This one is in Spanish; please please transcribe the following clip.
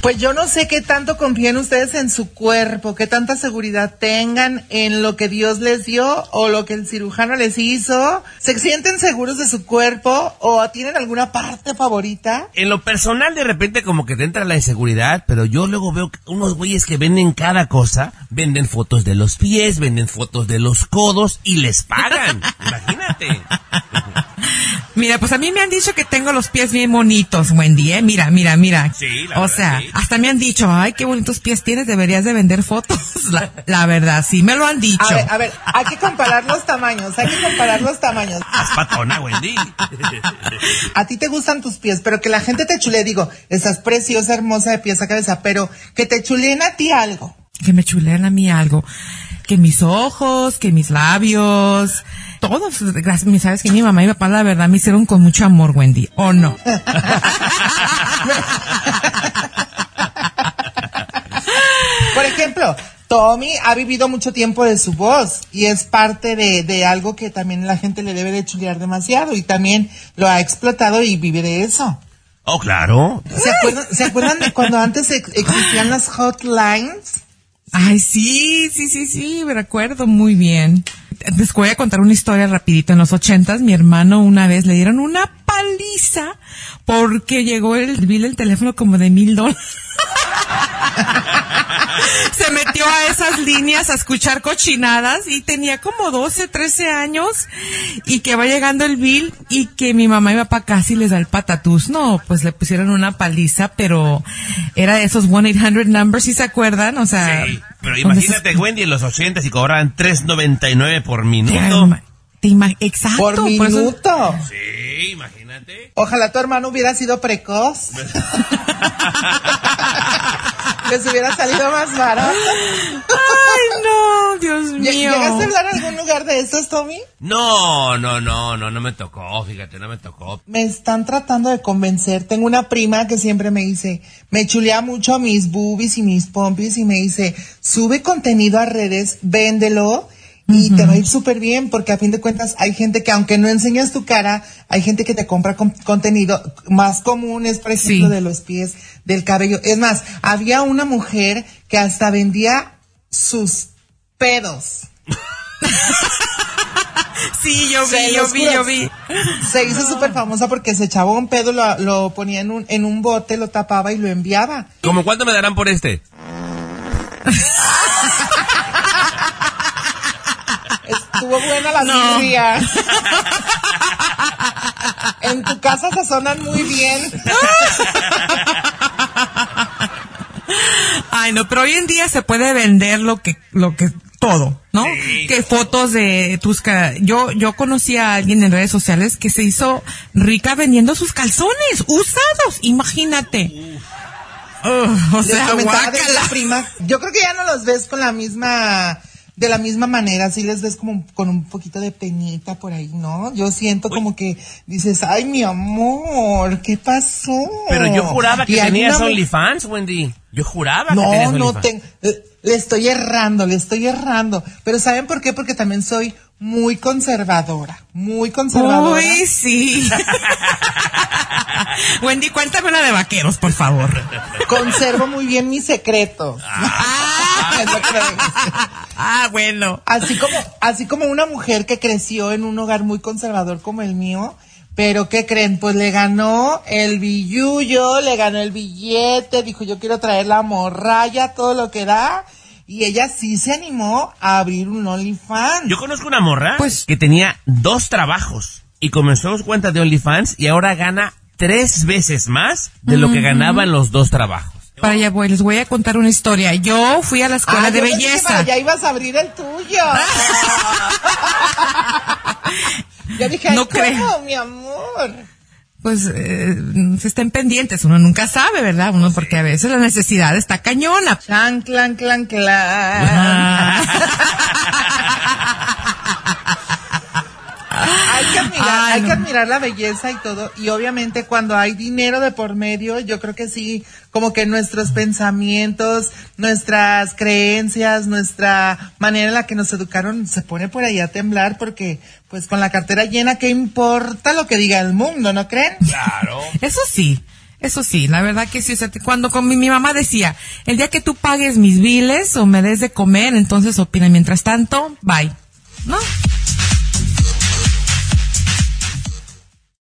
Pues yo no sé qué tanto confíen ustedes en su cuerpo, qué tanta seguridad tengan en lo que Dios les dio o lo que el cirujano les hizo. ¿Se sienten seguros de su cuerpo o tienen alguna parte favorita? En lo personal, de repente, como que te entra la inseguridad, pero yo luego veo unos güeyes que venden cada cosa. Venden fotos de los pies, venden fotos de los codos y les pagan. Imagínate. Mira, pues a mí me han dicho que tengo los pies bien bonitos, Wendy, ¿eh? Mira, mira, mira. Sí, la o verdad, sea, sí. hasta me han dicho, ay, qué bonitos pies tienes, deberías de vender fotos. La, la verdad, sí, me lo han dicho. A ver, a ver, hay que comparar los tamaños, hay que comparar los tamaños. Haz patona, Wendy. A ti te gustan tus pies, pero que la gente te chule, digo, estás preciosa, hermosa de pies a cabeza, pero que te chuleen a ti algo. Que me chulean a mí algo. Que mis ojos, que mis labios, todos. Gracias, sabes que mi mamá y mi papá, la verdad, me hicieron con mucho amor, Wendy. ¿O no? Por ejemplo, Tommy ha vivido mucho tiempo de su voz y es parte de, de algo que también la gente le debe de chulear demasiado y también lo ha explotado y vive de eso. Oh, claro. ¿Se acuerdan, ¿se acuerdan de cuando antes ex- existían las hotlines? Ay, sí, sí, sí, sí, me recuerdo muy bien. Les voy a contar una historia rapidito. En los ochentas, mi hermano una vez le dieron una paliza porque llegó el bill del teléfono como de mil dólares. Se metió a esas líneas a escuchar cochinadas y tenía como 12, 13 años y que va llegando el bill y que mi mamá y mi papá casi les da el patatús. No, pues le pusieron una paliza, pero era de esos 1-800 numbers, ¿sí se acuerdan? O sea, pero imagínate, Wendy, en los 80 y cobraban 3.99 por minuto. te exacto. Por eso- minuto. Sí, imagínate. Ojalá tu hermano hubiera sido precoz. Les hubiera salido más barato. Ay, no. ¿Llegaste a hablar en algún lugar de estos, Tommy? No, no, no, no, no me tocó, fíjate, no me tocó. Me están tratando de convencer. Tengo una prima que siempre me dice, me chulea mucho mis boobies y mis pompis y me dice, sube contenido a redes, véndelo y te va a ir súper bien porque a fin de cuentas hay gente que aunque no enseñas tu cara, hay gente que te compra con- contenido más común es por ejemplo Sí. de los pies, del cabello. Es más, había una mujer que hasta vendía sus pedos. Sí, yo Se vi, yo vi, yo vi. Se hizo súper famosa porque se echaba un pedo, lo, lo ponía en un, en un bote, lo tapaba y lo enviaba. ¿Cómo cuánto me darán por este? Estuvo buena la No. En tu casa se sonan muy bien. Ay, no, pero hoy en día se puede vender lo que, lo que, todo, ¿no? Sí. Que fotos de tus, ca- yo, yo conocí a alguien en redes sociales que se hizo rica vendiendo sus calzones usados, imagínate. Ugh, o Les sea, guácala. prima. Yo creo que ya no los ves con la misma, de la misma manera, sí les ves como con un poquito de penita por ahí, ¿no? Yo siento como que dices, ay, mi amor, ¿qué pasó? Pero yo juraba que tenías una- OnlyFans, Wendy. Yo juraba que No, tenías no OnlyFans. tengo. Le estoy errando, le estoy errando. Pero ¿saben por qué? Porque también soy muy conservadora. Muy conservadora. Uy, sí. Wendy, cuéntame una de vaqueros, por favor. Conservo muy bien mis secretos. Que dice. Ah, bueno. Así como, así como una mujer que creció en un hogar muy conservador como el mío, pero ¿qué creen? Pues le ganó el billullo, le ganó el billete, dijo yo quiero traer la morralla, todo lo que da, y ella sí se animó a abrir un OnlyFans. Yo conozco una morra Pues- que tenía dos trabajos y comenzó su cuenta de OnlyFans y ahora gana tres veces más de lo que ganaba en los dos trabajos. Para allá voy, les voy a contar una historia. Yo fui a la escuela Ah, de yo belleza. allá ibas a abrir el tuyo. dije, No ¿cómo, creo. mi amor? Pues eh, se estén pendientes, uno nunca sabe, ¿verdad? Uno porque a veces la necesidad está cañona. Clan, clan, clan, clan. Ah. Hay que admirar, hay no. que admirar la belleza y todo. Y obviamente cuando hay dinero de por medio, yo creo que sí, como que nuestros pensamientos, nuestras creencias, nuestra manera en la que nos educaron se pone por ahí a temblar porque pues con la cartera llena, ¿qué importa lo que diga el mundo, no creen? Claro. Eso sí, Eso sí, la verdad que sí. O sea, cuando con mi, mi mamá decía, el día que tú pagues mis biles o me des de comer, entonces opina. Mientras tanto, bye. ¿No?